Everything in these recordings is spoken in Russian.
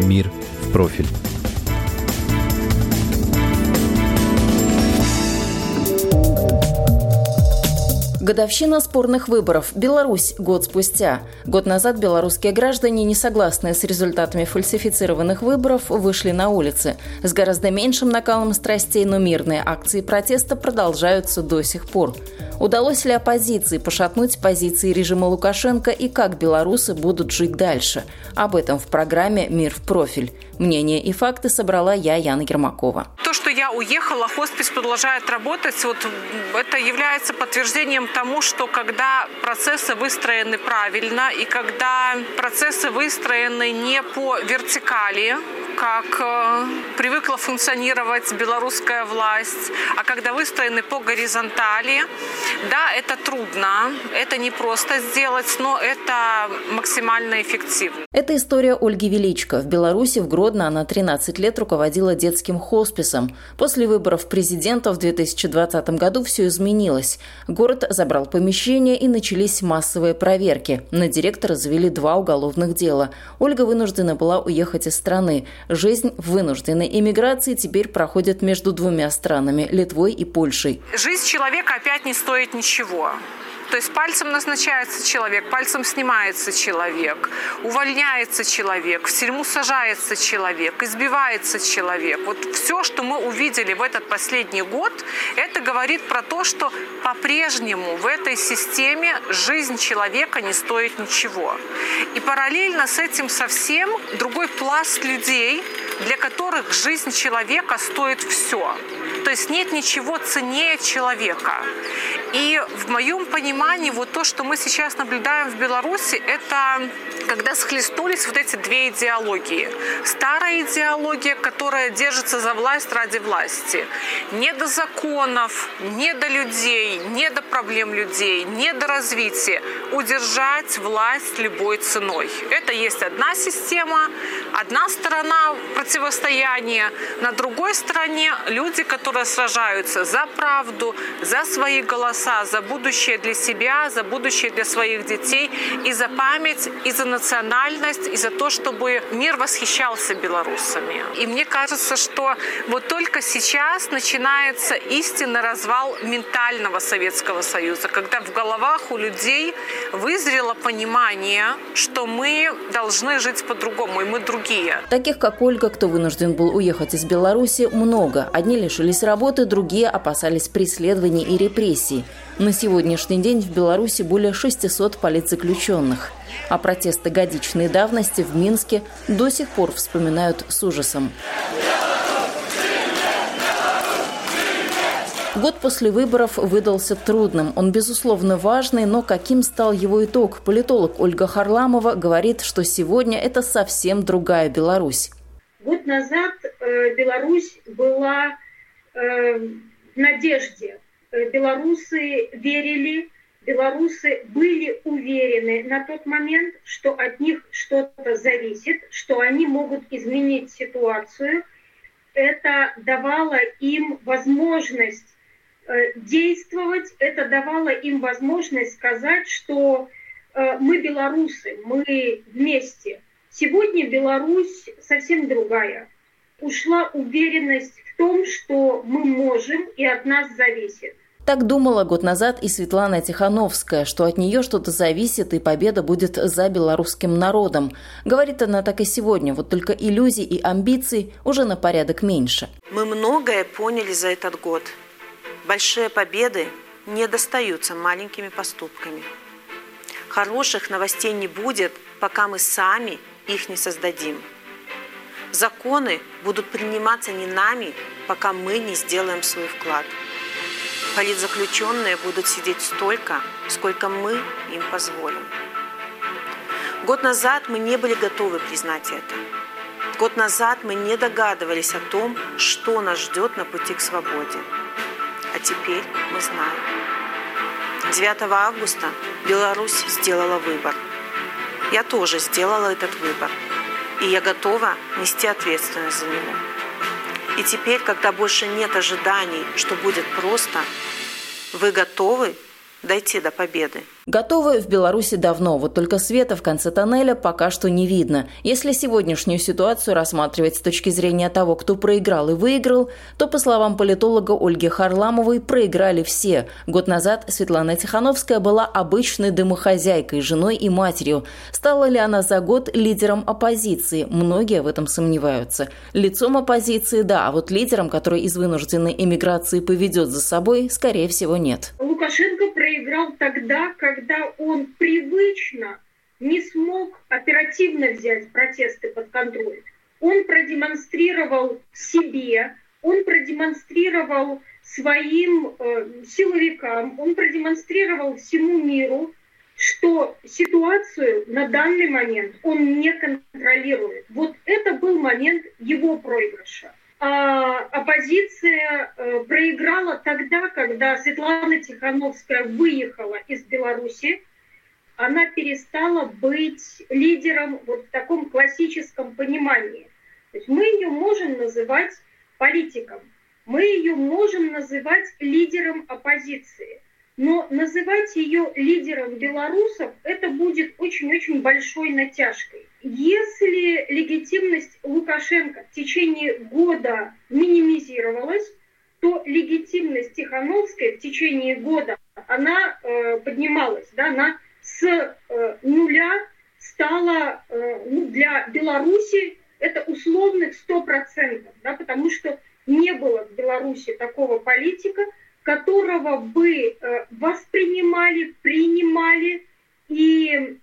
«Мир в профиль». Годовщина спорных выборов. Беларусь год спустя. Год назад белорусские граждане, не согласные с результатами фальсифицированных выборов, вышли на улицы. С гораздо меньшим накалом страстей, но мирные акции протеста продолжаются до сих пор. Удалось ли оппозиции пошатнуть позиции режима Лукашенко и как белорусы будут жить дальше? Об этом в программе «Мир в профиль». Мнения и факты собрала я, Яна Ермакова. То, что я уехала, хоспис продолжает работать, вот это является подтверждением тому, что когда процессы выстроены правильно и когда процессы выстроены не по вертикали, как э, привыкла функционировать белорусская власть, а когда выстроены по горизонтали, да, это трудно, это не просто сделать, но это максимально эффективно. Это история Ольги Величко. В Беларуси в Гродно она 13 лет руководила детским хосписом. После выборов президента в 2020 году все изменилось. Город забрал помещение и начались массовые проверки. На директора завели два уголовных дела. Ольга вынуждена была уехать из страны. Жизнь вынужденной эмиграции теперь проходит между двумя странами – Литвой и Польшей. Жизнь человека опять не стоит ничего. То есть пальцем назначается человек, пальцем снимается человек, увольняется человек, в тюрьму сажается человек, избивается человек. Вот все, что мы увидели в этот последний год, это говорит про то, что по-прежнему в этой системе жизнь человека не стоит ничего. И параллельно с этим совсем другой пласт людей, для которых жизнь человека стоит все. То есть нет ничего ценнее человека. И в моем понимании вот то, что мы сейчас наблюдаем в Беларуси, это когда схлестнулись вот эти две идеологии. Старая идеология, которая держится за власть ради власти. Не до законов, не до людей, не до проблем людей, не до развития. Удержать власть любой ценой. Это есть одна система, одна сторона противостояния. На другой стороне люди, которые сражаются за правду, за свои голоса, за будущее для себя, за будущее для своих детей и за память, и за национальность, и за то, чтобы мир восхищался белорусами. И мне кажется, что вот только сейчас начинается истинный развал ментального Советского Союза, когда в головах у людей вызрело понимание, что мы должны жить по-другому, и мы другие. Таких, как Ольга, кто вынужден был уехать из Беларуси, много. Одни лишились работы, другие опасались преследований и репрессий. На сегодняшний день в Беларуси более 600 политзаключенных. А протесты годичной давности в Минске до сих пор вспоминают с ужасом. Год после выборов выдался трудным. Он, безусловно, важный, но каким стал его итог? Политолог Ольга Харламова говорит, что сегодня это совсем другая Беларусь. Год назад э, Беларусь была э, в надежде. Э, белорусы верили, белорусы были уверены на тот момент, что от них что-то зависит, что они могут изменить ситуацию. Это давало им возможность действовать, это давало им возможность сказать, что э, мы белорусы, мы вместе. Сегодня Беларусь совсем другая. Ушла уверенность в том, что мы можем и от нас зависит. Так думала год назад и Светлана Тихановская, что от нее что-то зависит и победа будет за белорусским народом. Говорит она так и сегодня, вот только иллюзий и амбиций уже на порядок меньше. Мы многое поняли за этот год – Большие победы не достаются маленькими поступками. Хороших новостей не будет, пока мы сами их не создадим. Законы будут приниматься не нами, пока мы не сделаем свой вклад. Политзаключенные будут сидеть столько, сколько мы им позволим. Год назад мы не были готовы признать это. Год назад мы не догадывались о том, что нас ждет на пути к свободе. А теперь мы знаем. 9 августа Беларусь сделала выбор. Я тоже сделала этот выбор. И я готова нести ответственность за него. И теперь, когда больше нет ожиданий, что будет просто, вы готовы дойти до победы? Готовы в Беларуси давно, вот только света в конце тоннеля пока что не видно. Если сегодняшнюю ситуацию рассматривать с точки зрения того, кто проиграл и выиграл, то, по словам политолога Ольги Харламовой, проиграли все. Год назад Светлана Тихановская была обычной домохозяйкой, женой и матерью. Стала ли она за год лидером оппозиции? Многие в этом сомневаются. Лицом оппозиции – да, а вот лидером, который из вынужденной эмиграции поведет за собой, скорее всего, нет. Лукашенко проиграл тогда, когда когда он привычно не смог оперативно взять протесты под контроль. Он продемонстрировал себе, он продемонстрировал своим э, силовикам, он продемонстрировал всему миру, что ситуацию на данный момент он не контролирует. Вот это был момент его проигрыша. А оппозиция э, проиграла тогда, когда Светлана Тихановская выехала из Беларуси. Она перестала быть лидером вот в таком классическом понимании. То есть мы ее можем называть политиком, мы ее можем называть лидером оппозиции. Но называть ее лидером белорусов, это будет очень-очень большой натяжкой. Если легитимность Лукашенко в течение года минимизировалась, то легитимность Тихановской в течение года, она э, поднималась, да, она с э, нуля стала э, ну, для Беларуси это условных 100%, да, потому что не было в Беларуси такого политика, которого бы э, воспринимали, принимали и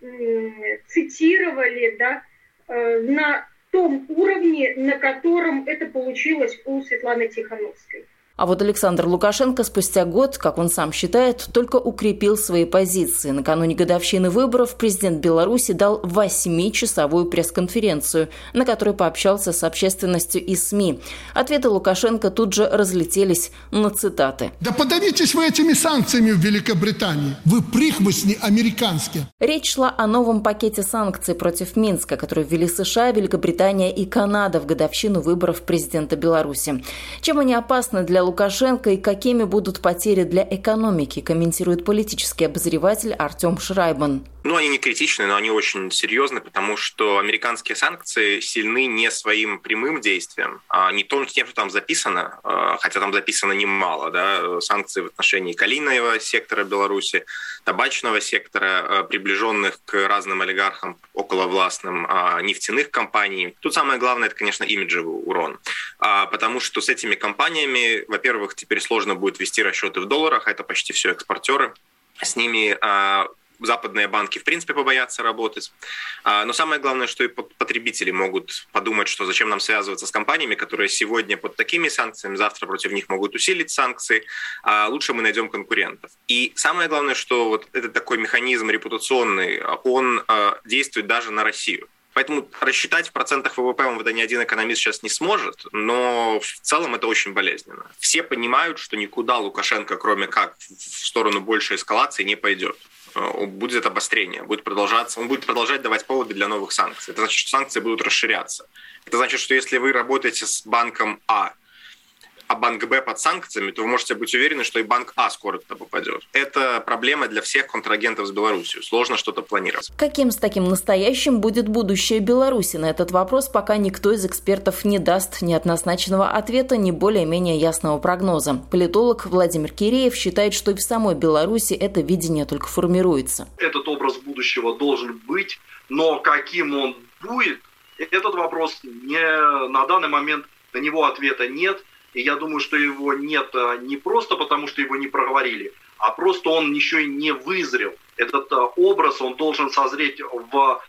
цитировали да, э, на том уровне, на котором это получилось у Светланы Тихановской. А вот Александр Лукашенко спустя год, как он сам считает, только укрепил свои позиции. Накануне годовщины выборов президент Беларуси дал восьмичасовую пресс-конференцию, на которой пообщался с общественностью и СМИ. Ответы Лукашенко тут же разлетелись на цитаты. «Да подавитесь вы этими санкциями в Великобритании! Вы прихвостни американские!» Речь шла о новом пакете санкций против Минска, который ввели США, Великобритания и Канада в годовщину выборов президента Беларуси. Чем они опасны для Лукашенко и какими будут потери для экономики, комментирует политический обозреватель Артем Шрайбан. Ну, они не критичны, но они очень серьезны, потому что американские санкции сильны не своим прямым действием, а не том, тем, что там записано, а, хотя там записано немало, да, санкции в отношении калийного сектора Беларуси, табачного сектора, а, приближенных к разным олигархам околовластным, а, нефтяных компаний. Тут самое главное, это, конечно, имиджевый урон, потому что с этими компаниями, во-первых, теперь сложно будет вести расчеты в долларах, это почти все экспортеры, с ними западные банки в принципе побоятся работать. А, но самое главное, что и потребители могут подумать, что зачем нам связываться с компаниями, которые сегодня под такими санкциями, завтра против них могут усилить санкции, а лучше мы найдем конкурентов. И самое главное, что вот этот такой механизм репутационный, он а, действует даже на Россию. Поэтому рассчитать в процентах ВВП вам это ни один экономист сейчас не сможет, но в целом это очень болезненно. Все понимают, что никуда Лукашенко, кроме как в сторону большей эскалации, не пойдет. Э, будет обострение, будет продолжаться, он будет продолжать давать поводы для новых санкций. Это значит, что санкции будут расширяться. Это значит, что если вы работаете с банком А, а банк Б под санкциями, то вы можете быть уверены, что и банк А скоро туда попадет. Это проблема для всех контрагентов с Беларусью. Сложно что-то планировать. Каким с таким настоящим будет будущее Беларуси? На этот вопрос пока никто из экспертов не даст ни однозначного ответа, ни более-менее ясного прогноза. Политолог Владимир Киреев считает, что и в самой Беларуси это видение только формируется. Этот образ будущего должен быть, но каким он будет, этот вопрос не на данный момент на него ответа нет. И я думаю, что его нет а, не просто потому, что его не проговорили, а просто он еще и не вызрел. Этот а, образ, он должен созреть в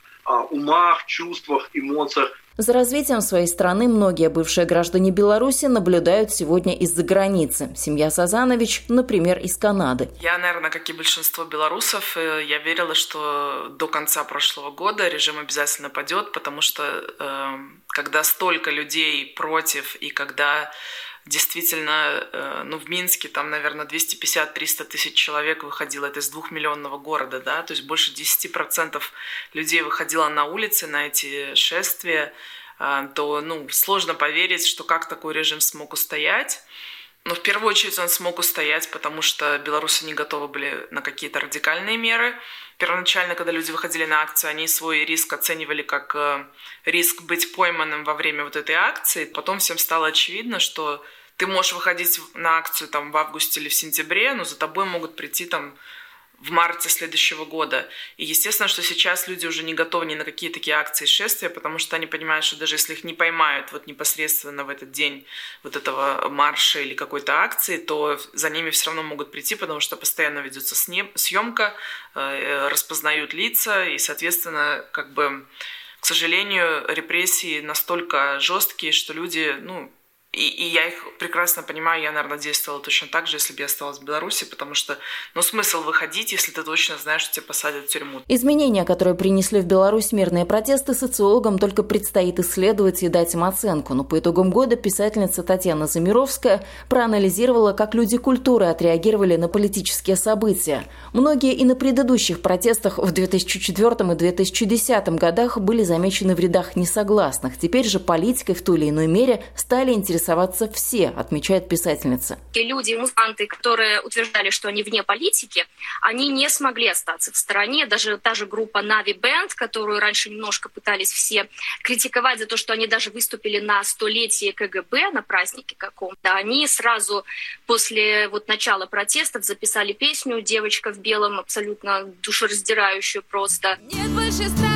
умах, чувствах, эмоциях. За развитием своей страны многие бывшие граждане Беларуси наблюдают сегодня из-за границы. Семья Сазанович, например, из Канады. Я, наверное, как и большинство белорусов, э, я верила, что до конца прошлого года режим обязательно падет, потому что э, когда столько людей против и когда действительно, э, ну, в Минске там, наверное, 250-300 тысяч человек выходило, это из двухмиллионного города, да, то есть больше 10% людей выходило на улицы на эти шествия, э, то, ну, сложно поверить, что как такой режим смог устоять. Но в первую очередь он смог устоять, потому что белорусы не готовы были на какие-то радикальные меры. Первоначально, когда люди выходили на акцию, они свой риск оценивали как э, риск быть пойманным во время вот этой акции. Потом всем стало очевидно, что ты можешь выходить на акцию там в августе или в сентябре, но за тобой могут прийти там в марте следующего года. И естественно, что сейчас люди уже не готовы ни на какие такие акции шествия, потому что они понимают, что даже если их не поймают вот непосредственно в этот день вот этого марша или какой-то акции, то за ними все равно могут прийти, потому что постоянно ведется съемка, э, распознают лица, и, соответственно, как бы, к сожалению, репрессии настолько жесткие, что люди, ну, и, и я их прекрасно понимаю, я, наверное, действовала точно так же, если бы я осталась в Беларуси, потому что, ну, смысл выходить, если ты точно знаешь, что тебя посадят в тюрьму. Изменения, которые принесли в Беларусь мирные протесты, социологам только предстоит исследовать и дать им оценку. Но по итогам года писательница Татьяна Замировская проанализировала, как люди культуры отреагировали на политические события. Многие и на предыдущих протестах в 2004 и 2010 годах были замечены в рядах несогласных. Теперь же политикой в той или иной мере стали интересоваться интересоваться все, отмечает писательница. И люди, музыканты, которые утверждали, что они вне политики, они не смогли остаться в стороне. Даже та же группа Navi Band, которую раньше немножко пытались все критиковать за то, что они даже выступили на столетие КГБ, на празднике каком-то, они сразу после вот начала протестов записали песню «Девочка в белом», абсолютно душераздирающую просто. Нет больше страха,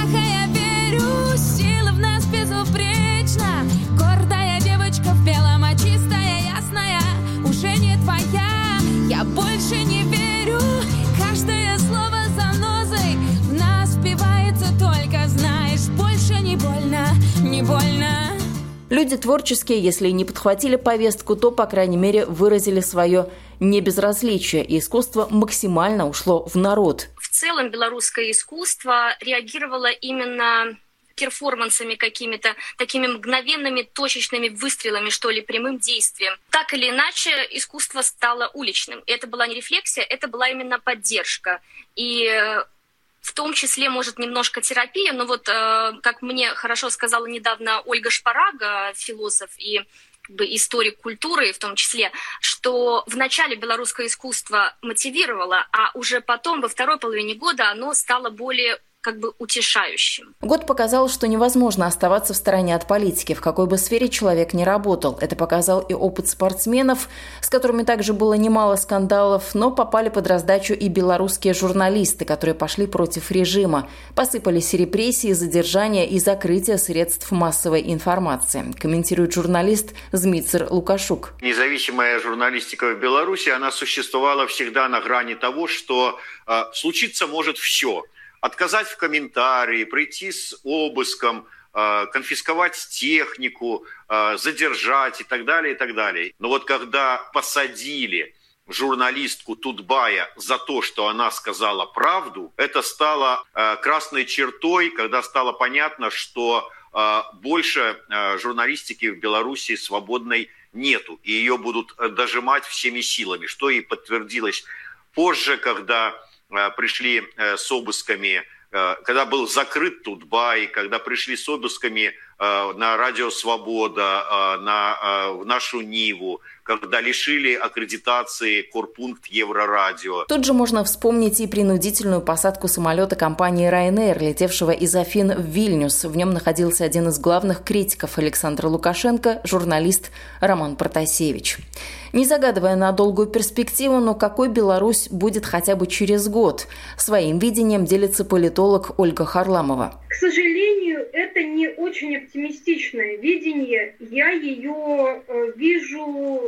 Люди творческие, если не подхватили повестку, то, по крайней мере, выразили свое небезразличие, и искусство максимально ушло в народ. В целом белорусское искусство реагировало именно перформансами какими-то, такими мгновенными, точечными выстрелами, что ли, прямым действием. Так или иначе, искусство стало уличным. Это была не рефлексия, это была именно поддержка. И э, в том числе, может, немножко терапия, но вот, э, как мне хорошо сказала недавно Ольга Шпарага, философ и как историк культуры в том числе, что в начале белорусское искусство мотивировало, а уже потом, во второй половине года, оно стало более как бы утешающим. Год показал, что невозможно оставаться в стороне от политики, в какой бы сфере человек ни работал. Это показал и опыт спортсменов, с которыми также было немало скандалов, но попали под раздачу и белорусские журналисты, которые пошли против режима. Посыпались репрессии, задержания и закрытие средств массовой информации, комментирует журналист Змицер Лукашук. Независимая журналистика в Беларуси, она существовала всегда на грани того, что э, случиться может все – отказать в комментарии, прийти с обыском, э, конфисковать технику, э, задержать и так далее, и так далее. Но вот когда посадили журналистку Тутбая за то, что она сказала правду, это стало э, красной чертой, когда стало понятно, что больше журналистики в Беларуси свободной нету, и ее будут дожимать всеми силами, что и подтвердилось позже, когда пришли э, с обысками, э, когда был закрыт Тутбай, когда пришли с обысками на Радио Свобода, на, в нашу Ниву, когда лишили аккредитации корпункт Еврорадио. Тут же можно вспомнить и принудительную посадку самолета компании Ryanair, летевшего из Афин в Вильнюс. В нем находился один из главных критиков Александра Лукашенко, журналист Роман Протасевич. Не загадывая на долгую перспективу, но какой Беларусь будет хотя бы через год? Своим видением делится политолог Ольга Харламова. К сожалению, это не очень оптимистичное видение. Я ее э, вижу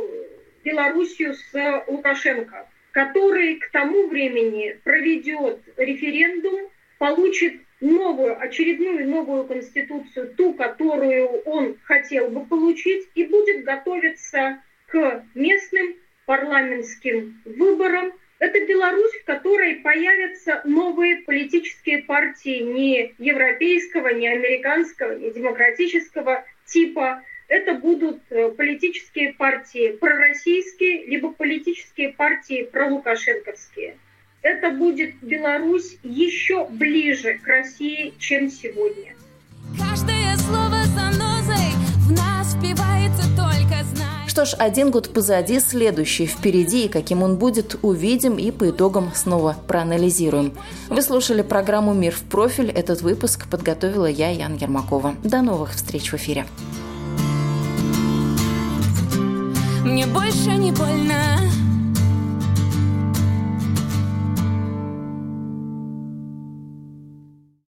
Белоруссию с Лукашенко, который к тому времени проведет референдум, получит новую, очередную новую конституцию, ту, которую он хотел бы получить, и будет готовиться к местным парламентским выборам. Это Беларусь, в которой появятся новые политические партии не европейского, не американского, не демократического типа. Это будут э, политические партии пророссийские, либо политические партии пролукашенковские это будет Беларусь еще ближе к России, чем сегодня. Каждое слово занозой в Что ж, один год позади, следующий впереди, и каким он будет, увидим и по итогам снова проанализируем. Вы слушали программу «Мир в профиль». Этот выпуск подготовила я, Ян Ермакова. До новых встреч в эфире. Мне больше не больно